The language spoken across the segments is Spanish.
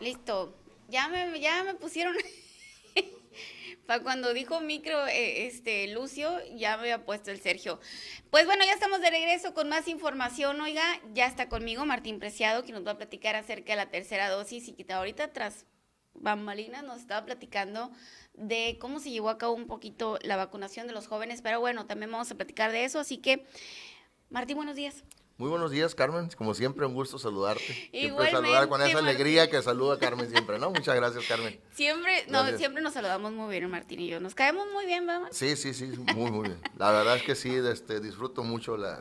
Listo. Ya me, ya me pusieron. Para cuando dijo micro, eh, este, Lucio, ya me había puesto el Sergio. Pues bueno, ya estamos de regreso con más información. Oiga, ya está conmigo Martín Preciado, que nos va a platicar acerca de la tercera dosis y que ahorita tras bambalinas nos estaba platicando de cómo se llevó a cabo un poquito la vacunación de los jóvenes, pero bueno, también vamos a platicar de eso, así que Martín, buenos días. Muy buenos días, Carmen. Como siempre, un gusto saludarte. Siempre saludar con esa alegría que saluda Carmen siempre, ¿no? Muchas gracias, Carmen. Siempre, no, siempre nos saludamos muy bien, Martín y yo. Nos caemos muy bien, ¿verdad? Sí, sí, sí, muy, muy bien. La verdad es que sí, este, disfruto mucho la,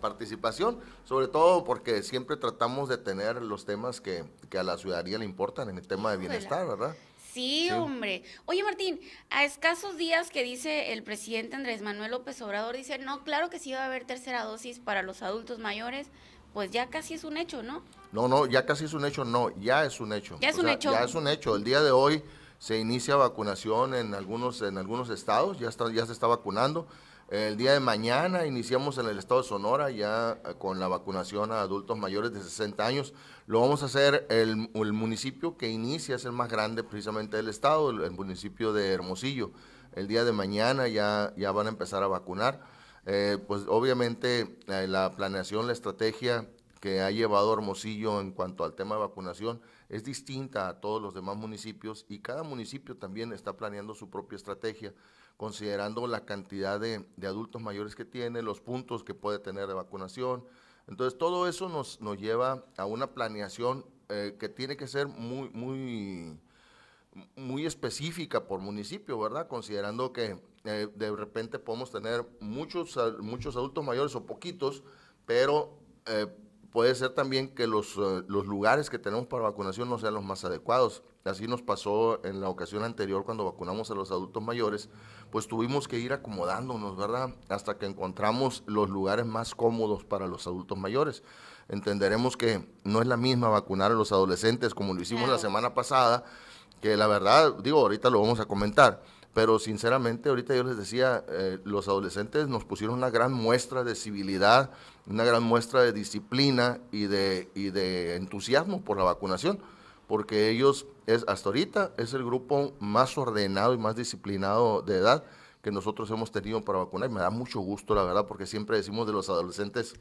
participación, sobre todo porque siempre tratamos de tener los temas que, que a la ciudadanía le importan en el tema de bienestar, ¿verdad? Sí, hombre. Oye, Martín, a escasos días que dice el presidente Andrés Manuel López Obrador, dice, no, claro que sí va a haber tercera dosis para los adultos mayores, pues ya casi es un hecho, ¿no? No, no, ya casi es un hecho, no, ya es un hecho. Ya es un hecho. Ya es un hecho. El día de hoy se inicia vacunación en algunos, en algunos estados, ya, está, ya se está vacunando. El día de mañana iniciamos en el estado de Sonora ya eh, con la vacunación a adultos mayores de 60 años. Lo vamos a hacer el, el municipio que inicia, es el más grande precisamente del estado, el, municipio de Hermosillo. El día de mañana ya, ya van a empezar a vacunar. Eh, pues obviamente eh, la planeación, la estrategia que ha llevado Hermosillo en cuanto al tema de vacunación es distinta a todos los demás municipios y cada municipio también está planeando su propia estrategia considerando la cantidad de, adultos mayores que tiene, los puntos que puede tener de vacunación. Entonces, todo eso nos, nos lleva a una planeación eh, que tiene que ser muy, muy, muy específica por municipio, ¿verdad? Considerando que eh, de repente podemos tener muchos, muchos adultos mayores o poquitos, pero eh, puede ser también que los, los lugares que tenemos para vacunación no sean los más adecuados. Así nos pasó en la ocasión anterior cuando vacunamos a los adultos mayores, pues tuvimos que ir acomodándonos, ¿verdad? Hasta que encontramos los lugares más cómodos para los adultos mayores. Entenderemos que no es la misma vacunar a los adolescentes como lo hicimos la semana pasada, que la verdad, digo, ahorita lo vamos a comentar, pero sinceramente ahorita yo les decía, eh, los adolescentes nos pusieron una gran muestra de civilidad, una gran muestra de disciplina y de, y de entusiasmo por la vacunación porque ellos es hasta ahorita es el grupo más ordenado y más disciplinado de edad que nosotros hemos tenido para vacunar. Me da mucho gusto, la verdad, porque siempre decimos de los adolescentes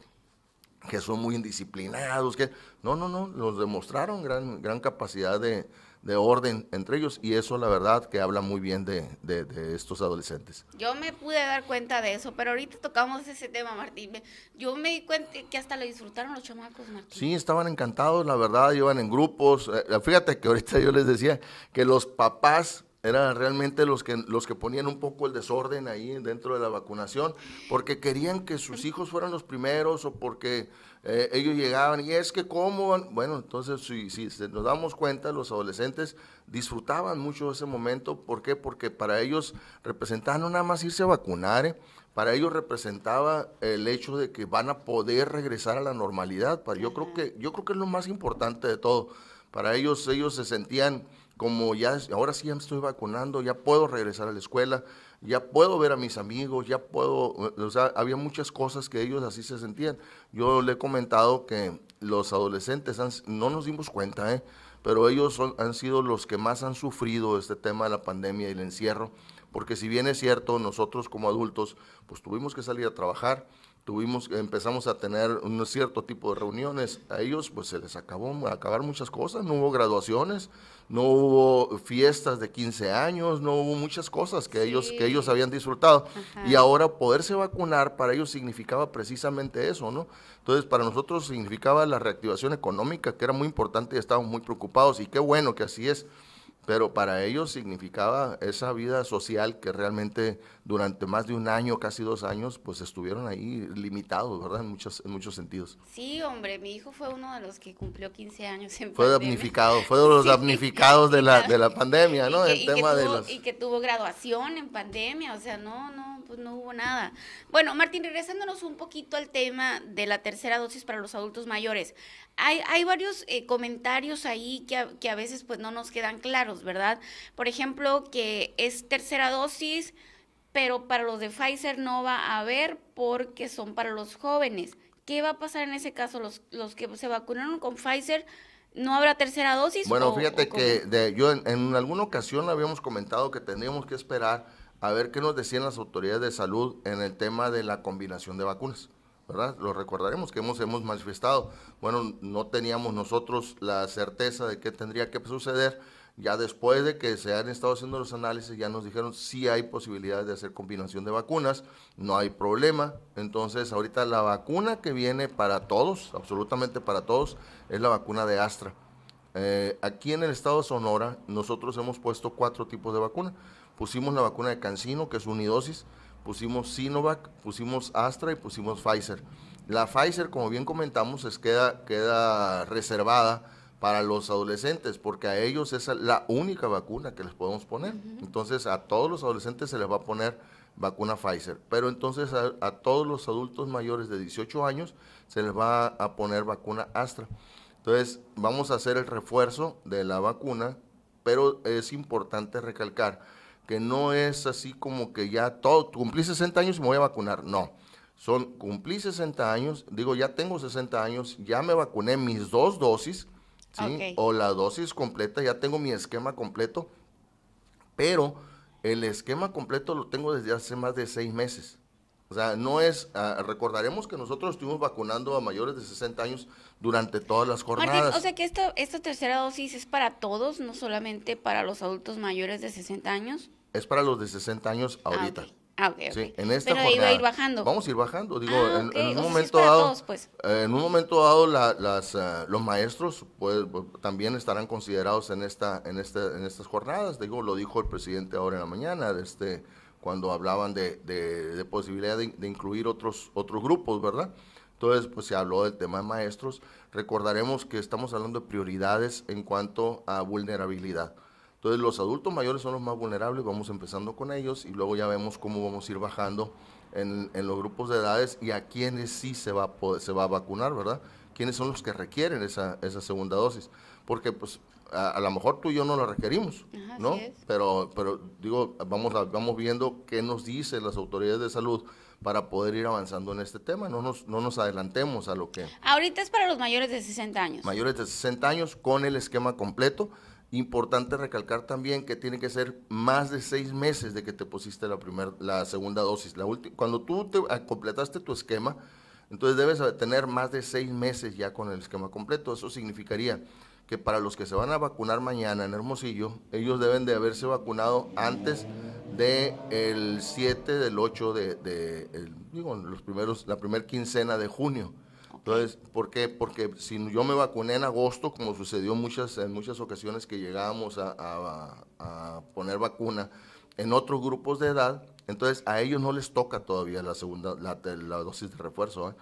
que son muy indisciplinados, que no, no, no, los demostraron gran, gran capacidad de, de orden entre ellos y eso la verdad que habla muy bien de, de, estos adolescentes. Yo me pude dar cuenta de eso, pero ahorita tocamos ese tema, Martín. Yo me di cuenta que hasta lo disfrutaron los chamacos, Martín. Sí, estaban encantados, la verdad, iban en grupos. Eh, fíjate que ahorita yo les decía que los papás eran realmente los que, los que ponían un poco el desorden ahí dentro de la vacunación, porque querían que sus hijos fueran los primeros o porque eh, ellos llegaban y es que cómo, bueno, entonces si, si, nos damos cuenta, los adolescentes disfrutaban mucho ese momento, ¿por qué? Porque para ellos representaba no nada más irse a vacunar, ¿eh? para ellos representaba el hecho de que van a poder regresar a la normalidad, para, yo, creo que, yo creo que es lo más importante de todo, para ellos ellos se sentían como ya, ahora sí ya me estoy vacunando, ya puedo regresar a la escuela, ya puedo ver a mis amigos, ya puedo, o sea, había muchas cosas que ellos así se sentían. Yo le he comentado que los adolescentes, no nos dimos cuenta, ¿eh? pero ellos son, han sido los que más han sufrido este tema de la pandemia y el encierro, porque si bien es cierto, nosotros como adultos, pues tuvimos que salir a trabajar, tuvimos, empezamos a tener un cierto tipo de reuniones. A ellos pues se les acabó acabar muchas cosas, no hubo graduaciones, no hubo fiestas de 15 años, no hubo muchas cosas que ellos que ellos habían disfrutado. Y ahora poderse vacunar para ellos significaba precisamente eso, ¿no? Entonces, para nosotros significaba la reactivación económica, que era muy importante y estábamos muy preocupados y qué bueno que así es pero para ellos significaba esa vida social que realmente durante más de un año, casi dos años, pues estuvieron ahí limitados, ¿verdad? En muchos, en muchos sentidos. Sí, hombre, mi hijo fue uno de los que cumplió 15 años en Fue damnificado, fue de los damnificados de la, de la pandemia, ¿no? Y que, El tema de los... y que tuvo graduación en pandemia, o sea, no, no, pues no hubo nada. Bueno, Martín, regresándonos un poquito al tema de la tercera dosis para los adultos mayores. Hay, hay varios eh, comentarios ahí que a, que a veces pues no nos quedan claros, ¿verdad? Por ejemplo, que es tercera dosis, pero para los de Pfizer no va a haber porque son para los jóvenes. ¿Qué va a pasar en ese caso? Los, los que se vacunaron con Pfizer ¿No habrá tercera dosis? Bueno, fíjate que de, yo en, en, alguna ocasión habíamos comentado que tendríamos que esperar a ver qué nos decían las autoridades de salud en el tema de la combinación de vacunas. ¿verdad? Lo recordaremos que hemos, hemos manifestado. Bueno, no teníamos nosotros la certeza de qué tendría que suceder. Ya después de que se han estado haciendo los análisis, ya nos dijeron si hay posibilidades de hacer combinación de vacunas, no hay problema. Entonces, ahorita la vacuna que viene para todos, absolutamente para todos, es la vacuna de Astra. Eh, aquí en el estado de Sonora, nosotros hemos puesto cuatro tipos de vacuna. Pusimos la vacuna de Cancino, que es unidosis, pusimos Sinovac, pusimos Astra y pusimos Pfizer. La Pfizer, como bien comentamos, es, queda, queda reservada para los adolescentes, porque a ellos es la única vacuna que les podemos poner. Entonces, a todos los adolescentes se les va a poner vacuna Pfizer, pero entonces a, todos los adultos mayores de 18 años se les va a poner vacuna Astra. Entonces, vamos a hacer el refuerzo de la vacuna, pero es importante recalcar que no es así como que ya todo, cumplí 60 años y me voy a vacunar, no. Son, cumplí 60 años, digo, ya tengo 60 años, ya me vacuné mis dos dosis, ¿sí? O la dosis completa, ya tengo mi esquema completo, pero el esquema completo lo tengo desde hace más de seis meses. O sea, no es, ah, recordaremos que nosotros estuvimos vacunando a mayores de 60 años durante todas las jornadas. o sea que esto, esta tercera dosis es para todos, no solamente para los adultos mayores de 60 años. Es para los de 60 años ah, ahorita. Ah, ok, Sí, en esta Pero jornada, a ir bajando. Vamos a ir bajando. Digo, ah, en, un momento dado, pues. en un momento dado, las, los maestros pues, también estarán considerados en esta, en este, en estas jornadas. Digo, lo dijo el presidente ahora en la mañana, este, cuando hablaban de, de, posibilidad de, de, incluir otros, otros grupos, ¿verdad? Entonces, pues se habló del tema de maestros. Recordaremos que estamos hablando de prioridades en cuanto a vulnerabilidad. Entonces los adultos mayores son los más vulnerables, vamos empezando con ellos y luego ya vemos cómo vamos a ir bajando en, los grupos de edades y a quienes sí se va, a se va a vacunar, ¿verdad? ¿Quiénes son los que requieren esa, esa segunda dosis? Porque pues a, lo mejor tú y yo no la requerimos, ¿no? Pero, pero digo, vamos, vamos viendo qué nos dicen las autoridades de salud para poder ir avanzando en este tema. No nos, no nos adelantemos a lo que... Ahorita es para los mayores de 60 años. Mayores de 60 años con el esquema completo. Importante recalcar también que tiene que ser más de seis meses de que te pusiste la, primer, la segunda dosis. La cuando tú te ah, completaste tu esquema, entonces debes tener más de seis meses ya con el esquema completo. Eso significaría que para los que se van a vacunar mañana en Hermosillo, ellos deben de haberse vacunado antes del el 7 del 8 de, los primeros, la primera quincena de junio. Entonces, ¿por qué? Porque si yo me vacuné en agosto, como sucedió muchas, en muchas ocasiones que llegábamos a, poner vacuna en otros grupos de edad, entonces a ellos no les toca todavía la segunda, la, dosis de refuerzo. ¿eh?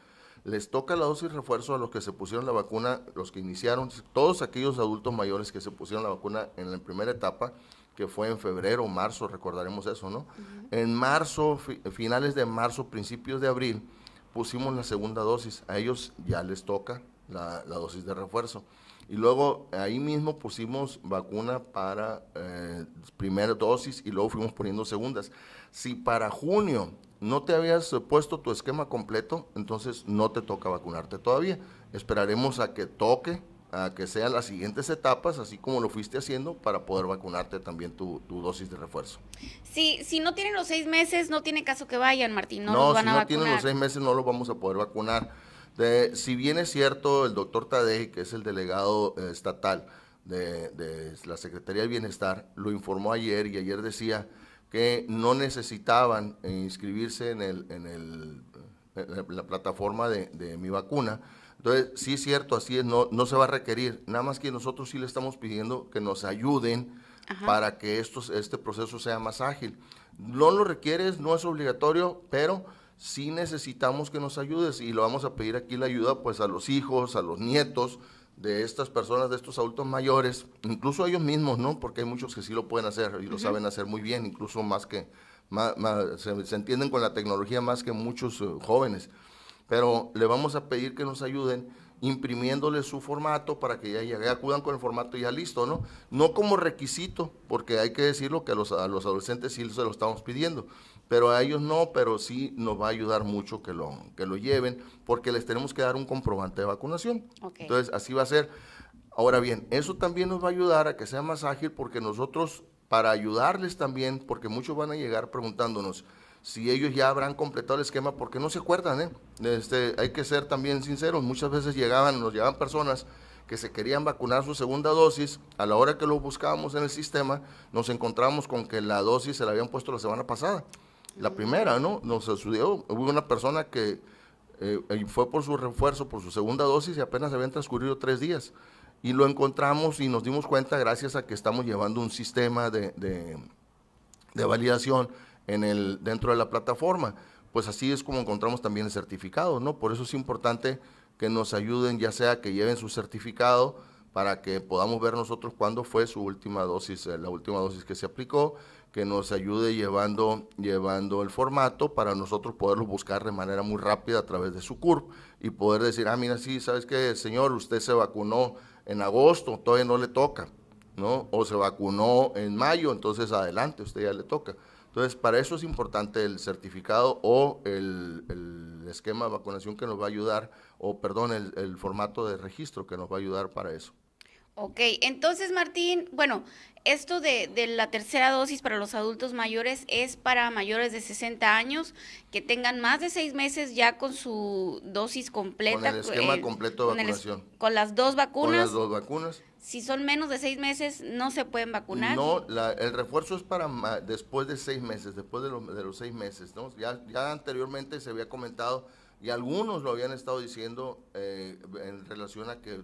Les toca la dosis de refuerzo a los que se pusieron la vacuna, los que iniciaron, todos aquellos adultos mayores que se pusieron la vacuna en la primera etapa, que fue en febrero marzo, recordaremos eso, ¿no? En marzo, finales de marzo, principios de abril, pusimos la segunda dosis, a ellos ya les toca la, dosis de refuerzo. Y luego ahí mismo pusimos vacuna para eh, primera dosis y luego fuimos poniendo segundas. Si para junio no te habías puesto tu esquema completo, entonces no te toca vacunarte todavía. Esperaremos a que toque a que sean las siguientes etapas, así como lo fuiste haciendo, para poder vacunarte también tu, dosis de refuerzo. Si, si no tienen los seis meses, no tiene caso que vayan, Martín, no, no van si no tienen los seis meses, no los vamos a poder vacunar. De, si bien es cierto, el doctor Tadei, que es el delegado eh, estatal de, de, la Secretaría del Bienestar, lo informó ayer y ayer decía que no necesitaban inscribirse en, el, en, el, en la plataforma de, de mi vacuna, entonces, sí es cierto, así es, no, no se va a requerir. Nada más que nosotros sí le estamos pidiendo que nos ayuden para que este proceso sea más ágil. No lo requieres, no es obligatorio, pero sí necesitamos que nos ayudes y lo vamos a pedir aquí la ayuda pues a los hijos, a los nietos de estas personas, de estos adultos mayores, incluso ellos mismos, ¿no? Porque hay muchos que sí lo pueden hacer y lo saben hacer muy bien, incluso más que, más, se, entienden con la tecnología más que muchos eh, jóvenes pero le vamos a pedir que nos ayuden imprimiéndole su formato para que ya, ya, acudan con el formato ya listo, ¿no? No como requisito, porque hay que decirlo que a los, a los adolescentes sí se lo estamos pidiendo, pero a ellos no, pero sí nos va a ayudar mucho que lo, que lo lleven, porque les tenemos que dar un comprobante de vacunación. Entonces, así va a ser. Ahora bien, eso también nos va a ayudar a que sea más ágil porque nosotros, para ayudarles también, porque muchos van a llegar preguntándonos si ellos ya habrán completado el esquema, porque no se acuerdan, ¿eh? Este, hay que ser también sinceros, muchas veces llegaban, nos llegaban personas que se querían vacunar su segunda dosis, a la hora que lo buscábamos en el sistema, nos encontramos con que la dosis se la habían puesto la semana pasada. La primera, ¿no? Nos sucedió, hubo una persona que eh, fue por su refuerzo, por su segunda dosis y apenas habían transcurrido tres días. Y lo encontramos y nos dimos cuenta gracias a que estamos llevando un sistema de, de, validación en el, dentro de la plataforma. Pues así es como encontramos también el certificado, ¿no? Por eso es importante que nos ayuden, ya sea que lleven su certificado para que podamos ver nosotros cuándo fue su última dosis, eh, la última dosis que se aplicó, que nos ayude llevando, llevando el formato para nosotros poderlo buscar de manera muy rápida a través de su CURP y poder decir, ah, mira, sí, ¿sabes qué, señor? Usted se vacunó en agosto, todavía no le toca, ¿no? O se vacunó en mayo, entonces adelante, usted ya le toca. Entonces, para eso es importante el certificado o el, el esquema de vacunación que nos va a ayudar, o perdón, el, el formato de registro que nos va a ayudar para eso. Ok, entonces Martín, bueno, esto de, de, la tercera dosis para los adultos mayores es para mayores de 60 años que tengan más de seis meses ya con su dosis completa. Con el esquema eh, completo de vacunación. con las dos vacunas. Con las dos vacunas. Si son menos de seis meses, no se pueden vacunar. No, el refuerzo es para después de seis meses, después de, de los seis meses. ¿no? Ya, ya anteriormente se había comentado y algunos lo habían estado diciendo eh, en relación a que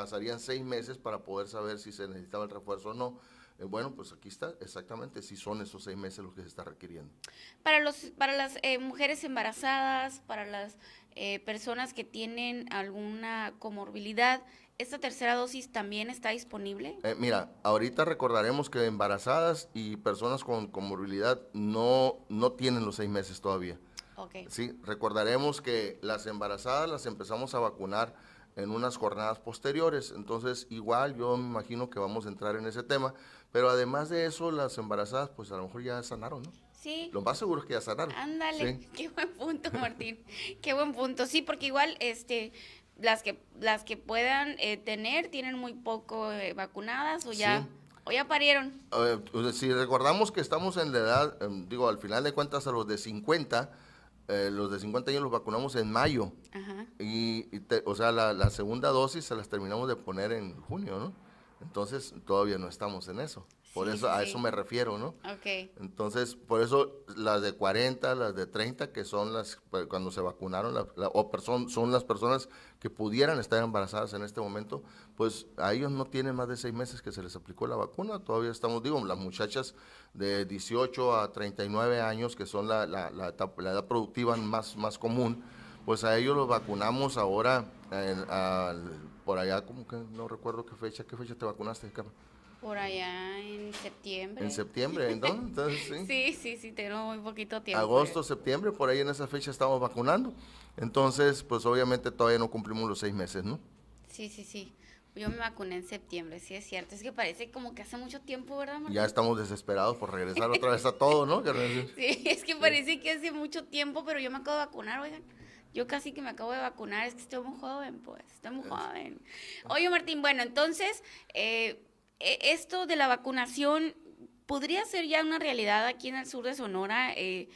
pasarían seis meses para poder saber si se necesitaba el refuerzo o no. Eh, bueno, pues aquí está exactamente si son esos seis meses los que se está requiriendo. Para, los, para las eh, mujeres embarazadas, para las eh, personas que tienen alguna comorbilidad, ¿esta tercera dosis también está disponible? mira, ahorita recordaremos que embarazadas y personas con comorbilidad no, no tienen los seis meses todavía. Okay. Sí, recordaremos que las embarazadas las empezamos a vacunar en unas jornadas posteriores. Entonces, igual yo me imagino que vamos a entrar en ese tema, pero además de eso, las embarazadas, pues a lo mejor ya sanaron, ¿no? Sí. Lo más seguro es que ya sanaron. Ándale, qué buen punto, Martín. qué buen punto. Sí, porque igual, este, las que las que puedan eh, tener tienen muy poco eh, vacunadas o ya o ya parieron. si recordamos que estamos en la edad, em, digo, al final de cuentas a los de 50 eh, los de 50 años los vacunamos en mayo. Y, o sea, la, segunda dosis se las terminamos de poner en junio, ¿no? Entonces, todavía no estamos en eso. Por eso, a eso me refiero, ¿no? Ok. Entonces, por eso las de 40, las de 30, que son las, pues, cuando se vacunaron, o son las personas que pudieran estar embarazadas en este momento, pues a ellos no tienen más de seis meses que se les aplicó la vacuna. Todavía estamos, digo, las muchachas de 18 a 39 años, que son la, la, la, edad productiva más, más común, pues a ellos los vacunamos ahora por allá, como que no recuerdo qué fecha, ¿qué fecha te vacunaste, Carlos? Por allá en septiembre. En septiembre, entonces, sí. sí, sí, sí, tengo muy poquito tiempo. Agosto, septiembre, por ahí en esa fecha estamos vacunando. Entonces, pues obviamente todavía no cumplimos los seis meses, ¿no? Sí, sí, sí. Yo me vacuné en septiembre, sí es cierto. Es que parece como que hace mucho tiempo, ¿verdad, Martín? Ya estamos desesperados por regresar otra vez a todo, ¿no? sí, es que parece que hace mucho tiempo, pero yo me acabo de vacunar, oigan. Yo casi que me acabo de vacunar, es que estoy muy joven, pues, estoy muy joven. Oye, Martín, bueno, entonces, eh, esto de la vacunación podría ser ya una realidad aquí en el sur de Sonora. Eh,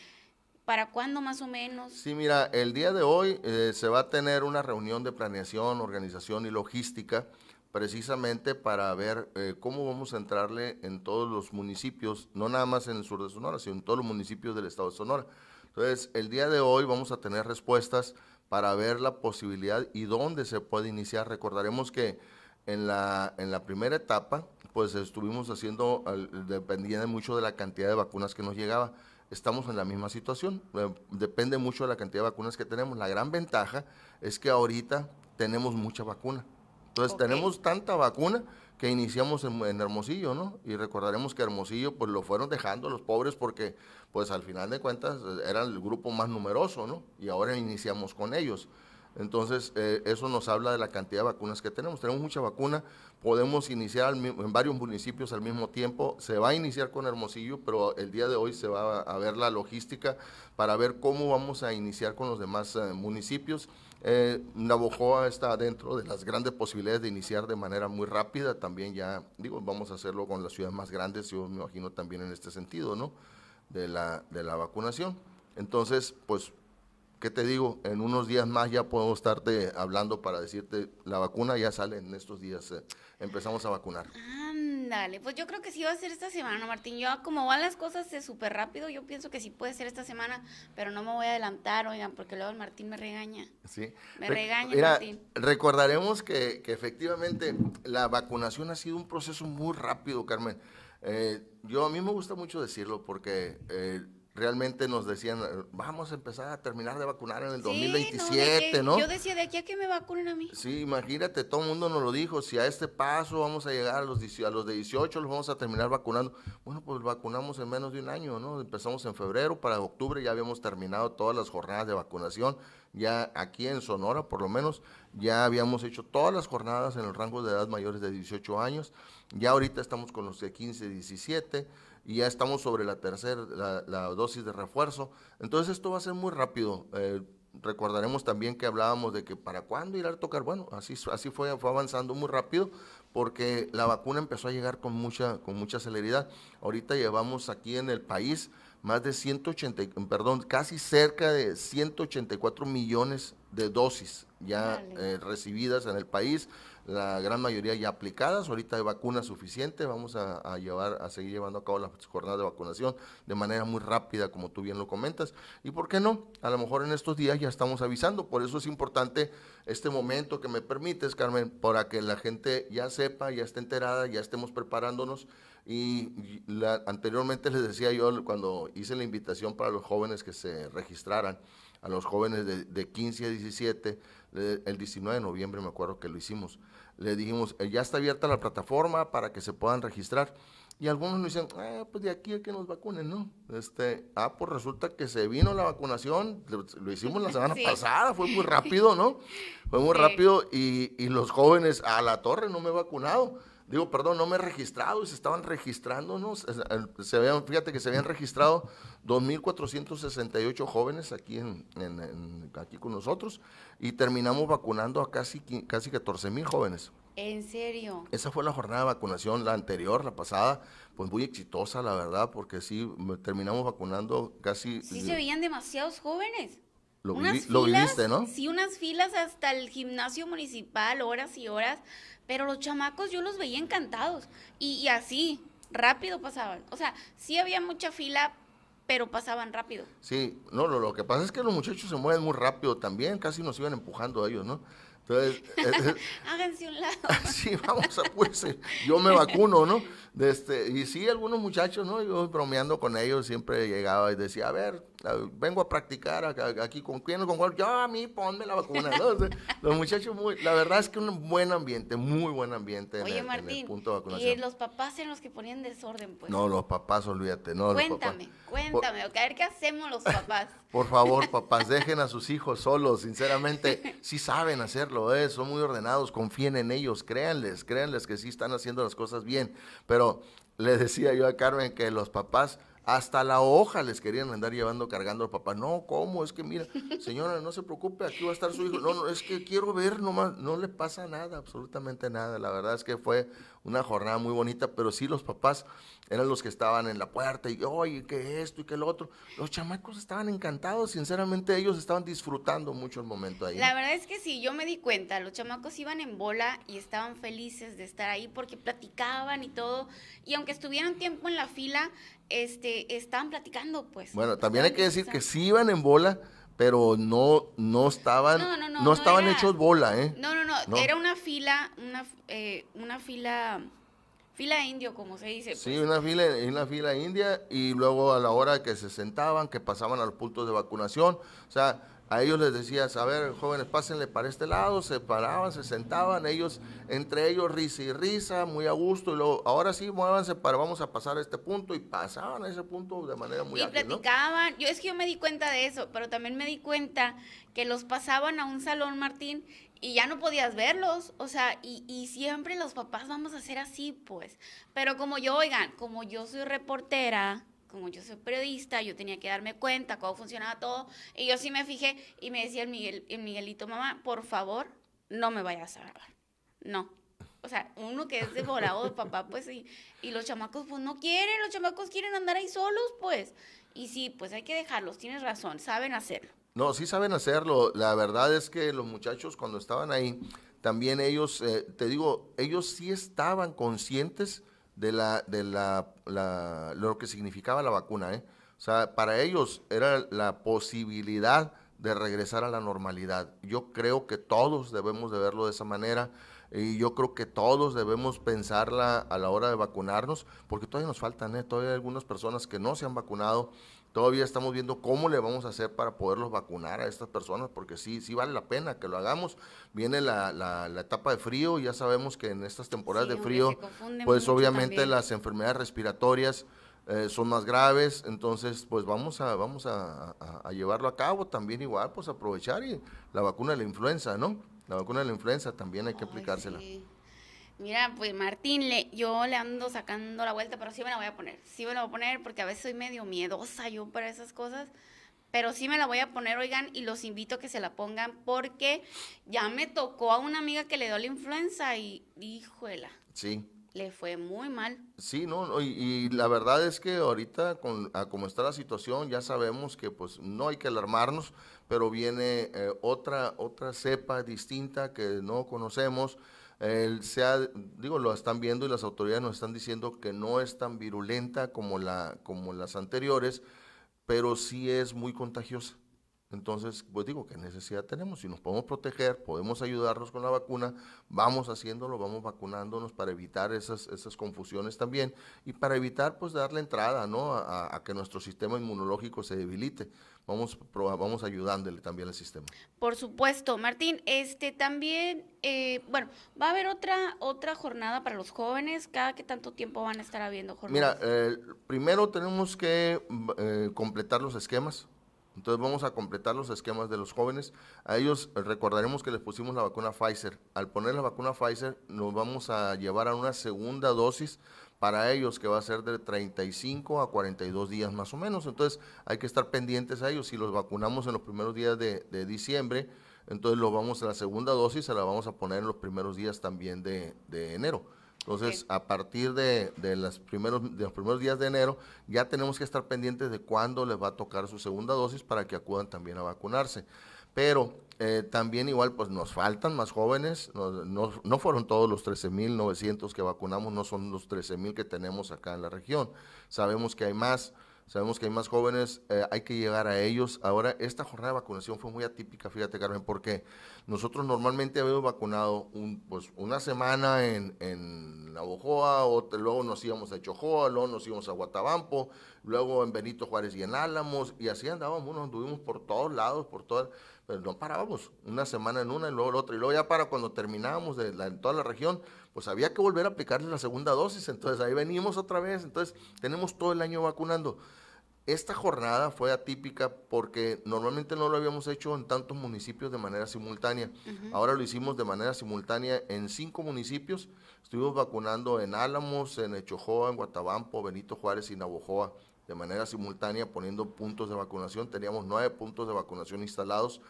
¿Para cuándo más o menos? Sí, mira, el día de hoy eh, se va a tener una reunión de planeación, organización y logística precisamente para ver eh, cómo vamos a entrarle en todos los municipios, no nada más en el sur de Sonora, sino en todos los municipios del estado de Sonora. Entonces, el día de hoy vamos a tener respuestas para ver la posibilidad y dónde se puede iniciar. Recordaremos que en la, en la primera etapa, pues estuvimos haciendo, dependía mucho de la cantidad de vacunas que nos llegaba. Estamos en la misma situación, eh, depende mucho de la cantidad de vacunas que tenemos. La gran ventaja es que ahorita tenemos mucha vacuna. Entonces tenemos tanta vacuna que iniciamos en, en, Hermosillo, ¿no? Y recordaremos que Hermosillo pues lo fueron dejando los pobres porque pues al final de cuentas era el grupo más numeroso, ¿no? Y ahora iniciamos con ellos. Entonces, eh, eso nos habla de la cantidad de vacunas que tenemos. Tenemos mucha vacuna, podemos iniciar en varios municipios al mismo tiempo. Se va a iniciar con Hermosillo, pero el día de hoy se va a ver la logística para ver cómo vamos a iniciar con los demás eh, municipios. Eh, Navojoa está dentro de las grandes posibilidades de iniciar de manera muy rápida. También ya, digo, vamos a hacerlo con las ciudades más grandes, yo me imagino también en este sentido, ¿no? De la, de la vacunación. Entonces, pues, ¿qué te digo? En unos días más ya puedo estarte hablando para decirte, la vacuna ya sale en estos días, eh, empezamos a vacunar. Ándale, pues yo creo que sí va a ser esta semana, Martín. Yo, como van las cosas súper rápido, yo pienso que sí puede ser esta semana, pero no me voy a adelantar, oigan, porque luego el Martín me regaña. Sí. Me Re- regaña, mira, Martín. Recordaremos que, que efectivamente la vacunación ha sido un proceso muy rápido, Carmen. Eh, yo a mí me gusta mucho decirlo porque eh, realmente nos decían, eh, vamos a empezar a terminar de vacunar en el Sí, 2027, de que- ¿no? Yo decía, de aquí a que me vacunen a mí. Sí, imagínate, todo el mundo nos lo dijo, si a este paso vamos a llegar a los, 18 a los de 18, los vamos a terminar vacunando. Bueno, pues vacunamos en menos de un año, ¿no? Empezamos en febrero, para octubre ya habíamos terminado todas las jornadas de vacunación, ya aquí en Sonora por lo menos, ya habíamos hecho todas las jornadas en el rango de edad mayores de 18 años, ya ahorita estamos con los de 15, 17, y ya estamos sobre la tercera, la, la dosis de refuerzo. Entonces esto va a ser muy rápido. Eh, recordaremos también que hablábamos de que para cuándo ir a tocar. Bueno, así, así fue, fue avanzando muy rápido porque la vacuna empezó a llegar con mucha, con mucha celeridad. Ahorita llevamos aquí en el país más de 180, y- perdón, casi cerca de 184 millones de dosis ya eh, recibidas en el país, la gran mayoría ya aplicadas. Ahorita hay vacuna suficiente, vamos a, llevar, a seguir llevando a cabo las jornadas de vacunación de manera muy rápida, como tú bien lo comentas. Y por qué no, a lo mejor en estos días ya estamos avisando. Por eso es importante este momento que me permites, Carmen, para que la gente ya sepa, ya esté enterada, ya estemos preparándonos. Y la- anteriormente les decía yo cuando hice la invitación para los jóvenes que se registraran, a los jóvenes de, de 15 a 17, le- el 19 de noviembre me acuerdo que lo hicimos, le dijimos, "Eh, ya está abierta la plataforma para que se puedan registrar. Y algunos nos dicen, "Ah, pues de aquí a que nos vacunen, ¿no? Este, ah, pues resulta que se vino la vacunación, lo, lo hicimos la semana Sí. pasada, fue muy rápido, ¿no? Fue muy Sí. rápido y, y los jóvenes, a la torre, no me he vacunado. Digo, perdón, no me he registrado y se estaban registrando, ¿no? Se, se habían, fíjate que se habían registrado 2.468 jóvenes aquí, en, en- en- aquí con nosotros y terminamos vacunando a casi, casi 14.000 jóvenes. En serio. Esa fue la jornada de vacunación, la anterior, la pasada, pues muy exitosa, la verdad, porque sí, terminamos vacunando casi... Sí se veían demasiados jóvenes. Lo, Unas lo filas, viviste, ¿no? Sí, unas filas hasta el gimnasio municipal, horas y horas. Pero los chamacos yo los veía encantados. Y, y así, rápido pasaban. O sea, sí había mucha fila, pero pasaban rápido. Sí, no, lo, lo que pasa es que los muchachos se mueven muy rápido también, casi nos iban empujando a ellos, ¿no? Entonces, eh, Háganse un lado. sí, vamos a pues, eh, yo me vacuno, ¿no? De este, y sí, algunos muchachos, ¿no? Yo bromeando con ellos siempre llegaba y decía, a ver, vengo a practicar aquí con quién o con cuál, yo a mí ponme la vacuna, los muchachos, muy, la verdad es que un buen ambiente, muy buen ambiente en, Oye, el, en el Martín, punto de y los papás eran los que ponían desorden, pues. No, los papás, olvídate, no, cuéntame, cuéntame. A ver qué hacemos los papás. Por favor, papás, dejen a sus hijos solos, sinceramente, sí saben hacerlo, ¿eh? son muy ordenados, confíen en ellos, créanles, créanles que sí están haciendo las cosas bien. Pero le decía yo a Carmen que los papás hasta la hoja les querían andar llevando, cargando al papá. No, ¿cómo? Es que mira, señora, no se preocupe, aquí va a estar su hijo. No, no, es que quiero ver nomás, no le pasa nada, absolutamente nada. La verdad es que fue una jornada muy bonita, pero sí los papás eran los que estaban en la puerta y, oye, que esto y que lo otro. Los chamacos estaban encantados, sinceramente ellos estaban disfrutando mucho el momento ahí. La verdad es que sí, yo me di cuenta, los chamacos iban en bola y estaban felices de estar ahí porque platicaban y todo, y aunque estuvieran tiempo en la fila, este, estaban platicando, pues. Bueno, también hay que decir que sí iban en bola, pero no, no estaban, No, no, no, no no estaban era- hechos bola, ¿eh? No, no, no, No. era una fila, una, eh, una fila, fila indio, como se dice. Sí, pues. una fila, una fila india y luego a la hora que se sentaban, que pasaban a los puntos de vacunación, o sea, a ellos les decías, a ver, jóvenes, pásenle para este lado, se paraban, se sentaban, ellos, entre ellos risa y risa, muy a gusto, y luego, ahora sí, muévanse para, vamos a pasar a este punto, y pasaban a ese punto de manera muy y ágil, ¿no? platicaban, yo es que yo me di cuenta de eso, pero también me di cuenta que los pasaban a un salón, Martín, y ya no podías verlos, o sea, y, y siempre los papás vamos a hacer así, pues, pero como yo, oigan, como yo soy reportera, como yo soy periodista, yo tenía que darme cuenta cómo funcionaba todo. Y yo sí me fijé y me decía el, Miguel, el Miguelito, mamá, por favor, no me vayas a grabar. No. O sea, uno que es devorado de papá, pues, y, y los chamacos, pues, no quieren, los chamacos quieren andar ahí solos, pues. Y sí, pues hay que dejarlos, tienes razón, saben hacerlo. No, sí saben hacerlo. La verdad es que los muchachos cuando estaban ahí, también ellos, eh, te digo, ellos sí estaban conscientes de la, de la, lo que significaba la vacuna, ¿eh? O sea, para ellos era la posibilidad de regresar a la normalidad. Yo creo que todos debemos de verlo de esa manera y yo creo que todos debemos pensarla a la hora de vacunarnos, porque todavía nos faltan, ¿eh? todavía hay algunas personas que no se han vacunado, todavía estamos viendo cómo le vamos a hacer para poderlos vacunar a estas personas, porque sí, sí vale la pena que lo hagamos. Viene la, la, etapa de frío, ya sabemos que en estas temporadas de frío, pues obviamente las enfermedades respiratorias eh, son más graves, entonces pues vamos a, vamos a, a, llevarlo a cabo también igual, pues aprovechar y la vacuna de la influenza, ¿no? La vacuna de la influenza también hay que aplicársela. Mira, pues Martín, le, yo le ando sacando la vuelta, pero sí me la voy a poner. Sí me la voy a poner porque a veces soy medio miedosa yo para esas cosas. Pero sí me la voy a poner, oigan, y los invito a que se la pongan porque ya me tocó a una amiga que le dio la influenza y, híjole. Sí. Le fue muy mal. Sí, no, y, la verdad es que ahorita, con, a como está la situación, ya sabemos que pues no hay que alarmarnos, pero viene eh, otra, otra cepa distinta que no conocemos el sea, digo, lo están viendo y las autoridades nos están diciendo que no es tan virulenta como, la, como las anteriores, pero sí es muy contagiosa. Entonces, pues digo, ¿qué necesidad tenemos? Si nos podemos proteger, podemos ayudarnos con la vacuna, vamos haciéndolo, vamos vacunándonos para evitar esas, esas confusiones también y para evitar, pues, darle entrada, ¿no? A, a que nuestro sistema inmunológico se debilite vamos, vamos ayudándole también al sistema. Por supuesto, Martín, este también, eh, bueno, va a haber otra otra jornada para los jóvenes. ¿Cada qué tanto tiempo van a estar habiendo jornadas? Mira, eh, primero tenemos que eh, completar los esquemas. Entonces vamos a completar los esquemas de los jóvenes. A ellos recordaremos que les pusimos la vacuna Pfizer. Al poner la vacuna Pfizer nos vamos a llevar a una segunda dosis para ellos que va a ser de 35 a 42 días más o menos. Entonces hay que estar pendientes a ellos. Si los vacunamos en los primeros días de, diciembre, entonces lo vamos a la segunda dosis, se la vamos a poner en los primeros días también de, enero. Entonces, a partir de, de, los primeros, de los primeros días de enero, ya tenemos que estar pendientes de cuándo les va a tocar su segunda dosis para que acudan también a vacunarse. Pero eh, también igual pues nos faltan más jóvenes, no, no, fueron todos los 13.900 que vacunamos, no son los 13.000 que tenemos acá en la región. Sabemos que hay más, sabemos que hay más jóvenes, eh, hay que llegar a ellos. Ahora, esta jornada de vacunación fue muy atípica, fíjate Carmen, porque nosotros normalmente habíamos vacunado un, pues, una semana en, en Navojoa, luego nos íbamos a Chojoa, luego nos íbamos a Guatabampo, luego en Benito Juárez y en Álamos, y así andábamos, nos anduvimos por todos lados, por todas pero no parábamos, una semana en una y luego la otra, y luego ya para cuando terminábamos de en toda la región, pues había que volver a aplicarle la segunda dosis, entonces ahí venimos otra vez, entonces tenemos todo el año vacunando. Esta jornada fue atípica porque normalmente no lo habíamos hecho en tantos municipios de manera simultánea. Ahora lo hicimos de manera simultánea en cinco municipios. Estuvimos vacunando en Álamos, en Echojoa, en Guatabampo, Benito Juárez y Navojoa de manera simultánea poniendo puntos de vacunación. Teníamos nueve puntos de vacunación instalados.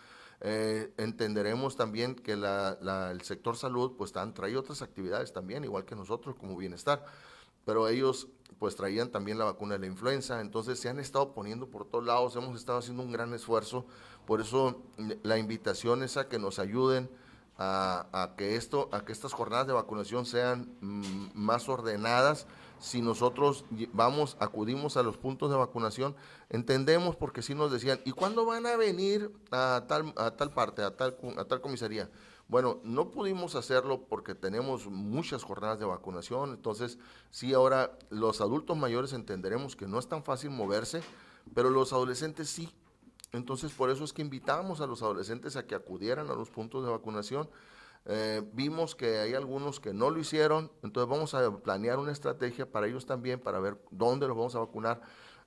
Eh, entenderemos también que el sector salud pues están, trae otras actividades también, igual que nosotros como bienestar, pero ellos pues traían también la vacuna de la influenza, entonces se han estado poniendo por todos lados, hemos estado haciendo un gran esfuerzo, por eso la invitación es a que nos ayuden a, que esto, a que estas jornadas de vacunación sean mm, más ordenadas, si nosotros vamos, acudimos a los puntos de vacunación, entendemos porque si nos decían, ¿y cuándo van a venir a tal, a tal parte, a tal, a tal comisaría? Bueno, no pudimos hacerlo porque tenemos muchas jornadas de vacunación, entonces sí, ahora los adultos mayores entenderemos que no es tan fácil moverse, pero los adolescentes sí. Entonces por eso es que invitamos a los adolescentes a que acudieran a los puntos de vacunación eh, vimos que hay algunos que no lo hicieron, entonces vamos a planear una estrategia para ellos también, para ver dónde los vamos a vacunar.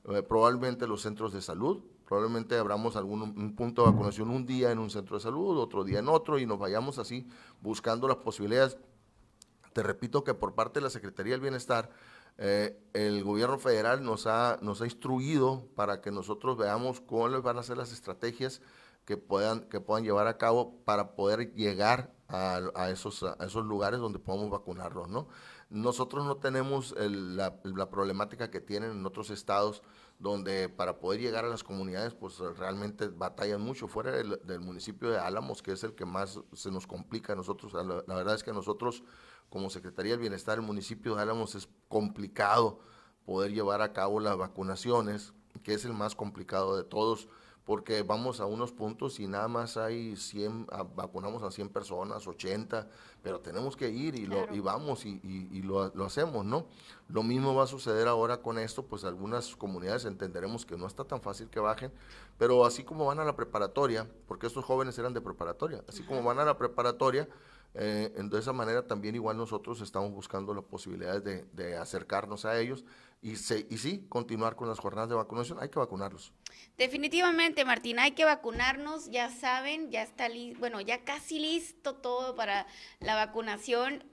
Eh, probablemente los centros de salud, probablemente abramos algún un punto de vacunación un día en un centro de salud, otro día en otro, y nos vayamos así buscando las posibilidades. Te repito que por parte de la Secretaría del Bienestar, Eh, el gobierno federal nos ha, nos ha instruido para que nosotros veamos cuáles van a ser las estrategias que puedan, que puedan llevar a cabo para poder llegar a, a esos, a esos lugares donde podamos vacunarlos, ¿no? Nosotros no tenemos la, la, problemática que tienen en otros estados donde para poder llegar a las comunidades pues realmente batallan mucho fuera del, del municipio de Álamos que es el que más se nos complica a nosotros la, la verdad es que nosotros como Secretaría del Bienestar del municipio de Álamos es complicado poder llevar a cabo las vacunaciones que es el más complicado de todos porque vamos a unos puntos y nada más hay 100, vacunamos a 100 personas, 80, pero tenemos que ir y, lo, y vamos y, y, lo, lo, hacemos, ¿no? Lo mismo va a suceder ahora con esto, pues algunas comunidades entenderemos que no está tan fácil que bajen, pero así como van a la preparatoria, porque estos jóvenes eran de preparatoria, así como van a la preparatoria, eh, de esa manera también igual nosotros estamos buscando las posibilidades de, de acercarnos a ellos y, se, y sí, continuar con las jornadas de vacunación, hay que vacunarlos. Definitivamente, Martín, hay que vacunarnos, ya saben, ya está listo, bueno, ya casi listo todo para la vacunación.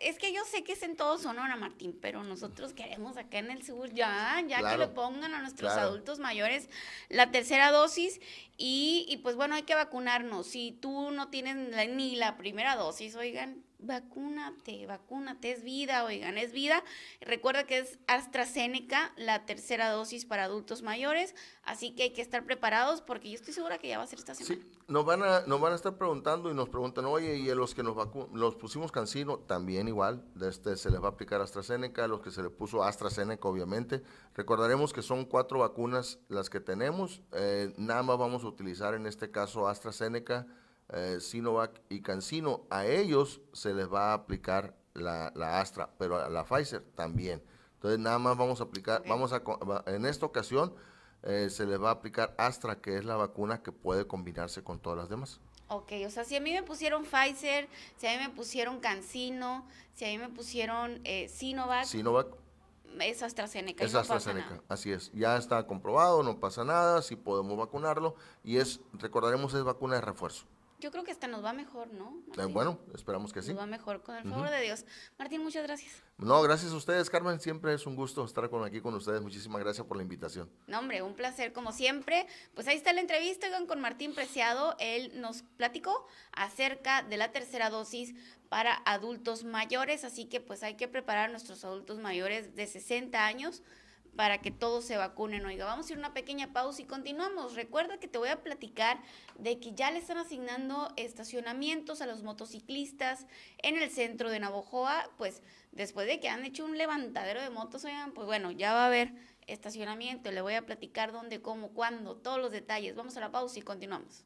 Es que yo sé que es en todo Sonora, Martín, pero nosotros queremos acá en el sur ya, ya que le pongan a nuestros adultos mayores la tercera dosis y, y, pues bueno, hay que vacunarnos. Si tú no tienes ni la primera dosis, oigan, vacúnate, vacúnate, es vida, oigan, es vida. Recuerda que es AstraZeneca, la tercera dosis para adultos mayores, así que hay que estar preparados porque yo estoy segura que ya va a ser esta semana. Sí, nos van a, nos van a estar preguntando y nos preguntan, oye, y a los que nos los pusimos cancino, también igual, este, se les va a aplicar AstraZeneca, a los que se le puso AstraZeneca, obviamente. Recordaremos que son cuatro vacunas las que tenemos, eh, nada más vamos a utilizar en este caso AstraZeneca, eh, Sinovac y Cancino, a ellos se les va a aplicar la, Astra, pero a la Pfizer también. Entonces nada más vamos a aplicar, vamos a, en esta ocasión eh, se les va a aplicar Astra, que es la vacuna que puede combinarse con todas las demás. Ok, o sea, si a mí me pusieron Pfizer, si a mí me pusieron Cancino, si a mí me pusieron eh, Sinovac. Sinovac. Es AstraZeneca. Es AstraZeneca, así es. Ya está comprobado, no pasa nada, sí podemos vacunarlo y es, recordaremos, es vacuna de refuerzo. Yo creo que hasta nos va mejor, ¿no? Eh, bueno, esperamos que sí. Nos va mejor, con el favor de Dios. Martín, muchas gracias. No, gracias a ustedes, Carmen. Siempre es un gusto estar con, aquí con ustedes. Muchísimas gracias por la invitación. No, hombre, un placer como siempre. Pues ahí está la entrevista con Martín Preciado. Él nos platicó acerca de la tercera dosis para adultos mayores, así que pues hay que preparar a nuestros adultos mayores de 60 años para que todos se vacunen. Oiga, vamos a ir una pequeña pausa y continuamos. Recuerda que te voy a platicar de que ya le están asignando estacionamientos a los motociclistas en el centro de Navojoa, pues después de que han hecho un levantadero de motos, oigan, pues bueno, ya va a haber estacionamiento. Le voy a platicar dónde, cómo, cuándo, todos los detalles. Vamos a la pausa y continuamos.